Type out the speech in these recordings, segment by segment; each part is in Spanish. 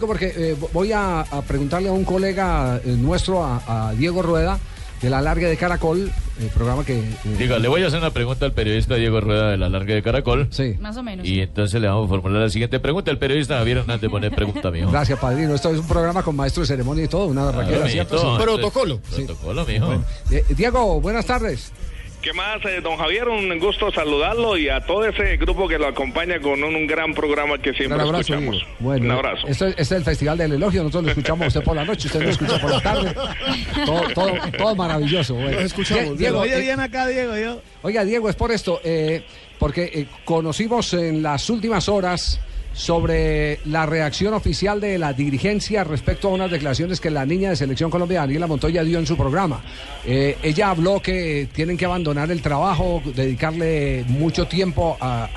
Porque eh, voy a, a preguntarle a un colega eh, nuestro, a, a Diego Rueda, de la Larga de Caracol, el programa que... eh, Diga, le voy a hacer una pregunta al periodista Diego Rueda de la Larga de Caracol. Sí. Más o menos. Y entonces le vamos a formular la siguiente pregunta. El periodista Javier Hernández pone pregunta, mijo. Gracias, padrino. Esto es un programa con maestro de ceremonia y todo, una Claro, raquera, Protocolo. Protocolo, mijo. Eh, Diego, buenas tardes. ¿Qué más, eh, don Javier? Un gusto saludarlo y a todo ese grupo que lo acompaña con un, un gran programa que Un siempre abrazo, escuchamos. Diego. Bueno, un abrazo. Esto es, este es el Festival del Elogio. Nosotros lo escuchamos a usted por la noche, usted lo escucha por la tarde. Todo, todo, todo maravilloso. Bueno. Lo escuchamos, Die- Diego, Diego. eh, acá, Diego, yo. Oiga, Diego, es por esto, eh, porque eh, conocimos en las últimas horas sobre la reacción oficial de la dirigencia respecto a unas declaraciones que la niña de Selección Colombia, Daniela Montoya, dio en su programa. Eh, ella habló que tienen que abandonar el trabajo, dedicarle mucho tiempo a,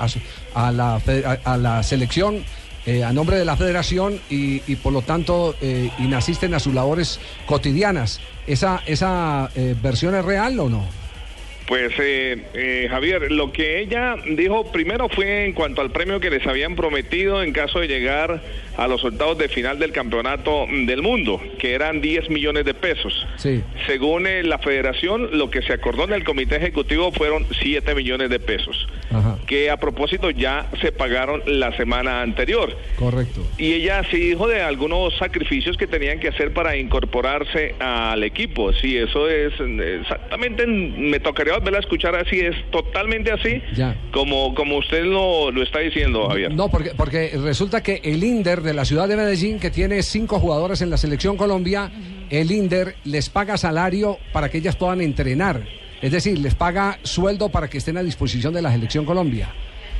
a la, a la selección. eh, a nombre de la federación y, y por lo tanto eh, inasisten a sus labores cotidianas. ¿Esa, esa eh, versión es real o no? Pues, eh, eh, Javier, lo que ella dijo primero fue en cuanto al premio que les habían prometido en caso de llegar a los octavos de final del campeonato del mundo, que eran 10 millones de pesos. Sí. Según eh, la federación, lo que se acordó en el comité ejecutivo fueron 7 millones de pesos, Ajá. que a propósito ya se pagaron la semana anterior. Correcto. Y ella sí dijo de algunos sacrificios que tenían que hacer para incorporarse al equipo. Sí, eso es eh, exactamente, me tocaría volver a escuchar así, es totalmente así, Ya. como, como usted lo, lo está diciendo, Javier. No, porque, porque resulta que el INDER de la ciudad de Medellín, que tiene cinco jugadoras en la selección Colombia, el INDER les paga salario para que ellas puedan entrenar. Es decir, les paga sueldo para que estén a disposición de la selección Colombia.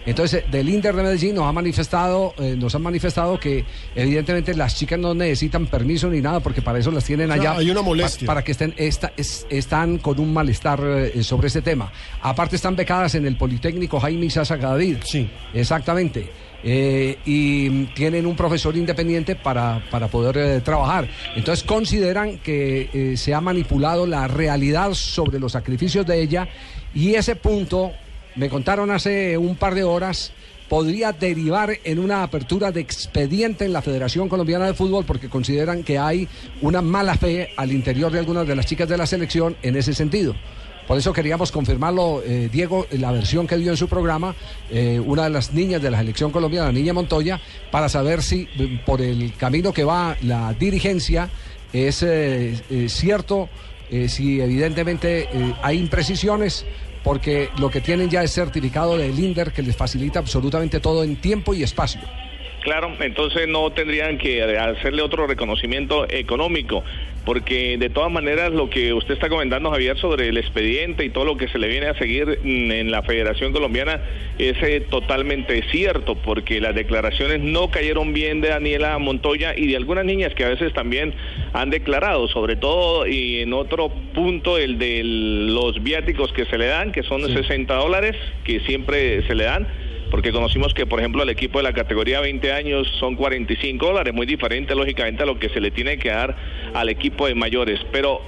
Entonces, del INDER de Medellín nos ha manifestado, eh, nos han manifestado que evidentemente las chicas no necesitan permiso ni nada porque para eso las tienen O sea, allá. hay una pa- molestia. Para, que estén, esta- es- están con un malestar eh, sobre este tema. Aparte están becadas en el Politécnico Jaime Isaza David. Sí. Exactamente. Eh, y tienen un profesor independiente para, para poder eh, trabajar. Entonces consideran que eh, se ha manipulado la realidad sobre los sacrificios de ella y ese punto, me contaron hace un par de horas, podría derivar en una apertura de expediente en la Federación Colombiana de Fútbol porque consideran que hay una mala fe al interior de algunas de las chicas de la selección en ese sentido. Por eso queríamos confirmarlo, eh, Diego, la versión que dio en su programa, eh, una de las niñas de la selección colombiana, la niña Montoya, para saber si eh, por el camino que va la dirigencia es eh, cierto, si evidentemente hay imprecisiones, porque lo que tienen ya es certificado del INDER que les facilita absolutamente todo en tiempo y espacio. Claro, entonces no tendrían que hacerle otro reconocimiento económico, porque de todas maneras lo que usted está comentando, Javier, sobre el expediente y todo lo que se le viene a seguir en la Federación Colombiana es eh, totalmente cierto, porque las declaraciones no cayeron bien de Daniela Montoya y de algunas niñas que a veces también han declarado, sobre todo y en otro punto el de los viáticos que se le dan, que son 60 dólares, que siempre se le dan porque conocimos que, por ejemplo, al equipo de la categoría 20 años son 45 dólares, muy diferente, lógicamente, a lo que se le tiene que dar al equipo de mayores. Pero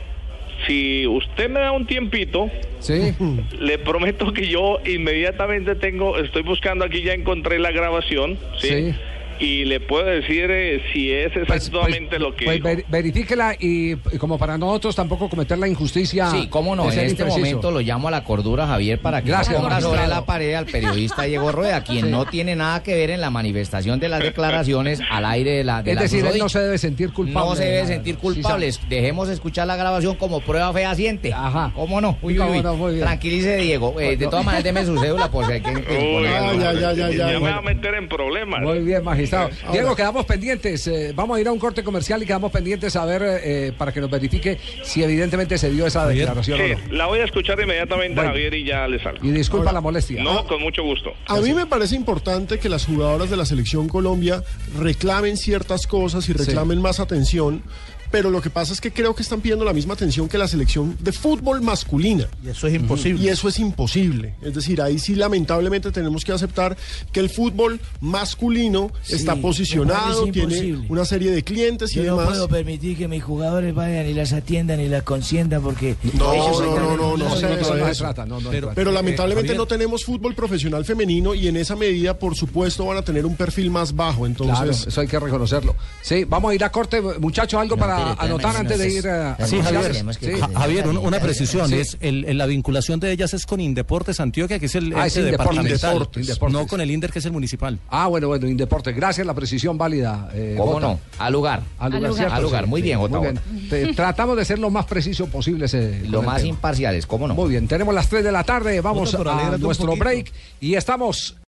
si usted me da un tiempito, Sí. le prometo que yo inmediatamente tengo, estoy buscando aquí, ya encontré la grabación, ¿sí? Sí. Y le puedo decir eh, si es Pues- exactamente pues- lo que pues dijo. ver- verifíquela y, y como para nosotros tampoco cometer la injusticia. Sí, cómo no, en este impreciso. momento lo llamo a la cordura, Javier, para que Gracias, ponga magistrado. sobre la pared al periodista Diego Rueda, quien no tiene nada que ver en la manifestación de las declaraciones al aire de la de Es la decir, él no se debe sentir culpable. No se de debe sentir culpable. Dejemos escuchar la grabación como prueba fehaciente. Ajá. ¿Cómo no? Uy, uy, ¿Cómo uy. no? Muy bien. Tranquilice, Diego. Eh, de todas maneras, deme su cédula por si hay que... Uy, poner- ya, ya, ya, ya, ya me bueno. va a meter en problemas. Muy bien, magistrado. Diego, quedamos pendientes. eh, vamos a ir a un corte comercial y quedamos pendientes a ver eh, para que nos verifique si evidentemente se dio esa declaración o no. la voy a escuchar inmediatamente, Bueno. Javier, y ya le salgo. Y disculpa la molestia. No, con mucho gusto. A mí me parece importante que las jugadoras de la selección Colombia reclamen ciertas cosas y reclamen más atención, pero lo que pasa es que creo que están pidiendo la misma atención que la selección de fútbol masculina. Y eso es imposible. Y eso es imposible. Es decir, ahí sí lamentablemente tenemos que aceptar que el fútbol masculino Sí, está posicionado, tiene una serie de clientes y Yo no demás. puedo permitir que mis jugadores vayan y las atiendan y las consientan porque No, ellos no, no, no, no, se trata Pero, Eh, lamentablemente no tenemos fútbol profesional femenino y en esa medida, por supuesto, van a tener un perfil más bajo. Entonces, Claro, eso hay que reconocerlo. Sí, vamos a ir a corte, muchachos, algo para anotar antes de ir a... Sí, Javier. Javier, un- una precisión, es la vinculación de ellas es con Indeportes Antioquia, que es el Ah, Indeportes. departamental, Indeportes. Indeportes. no con el Inder, que es el municipal. Ah, bueno, bueno, Indeporte. Gracias, la precisión válida. eh, ¿Cómo no? Al lugar. Al lugar, Muy bien, Jota, Tratamos de ser lo más preciso posible. ese- Lo más imparciales, ¿cómo no? Muy bien, tenemos las 3 de la tarde, vamos a nuestro break y estamos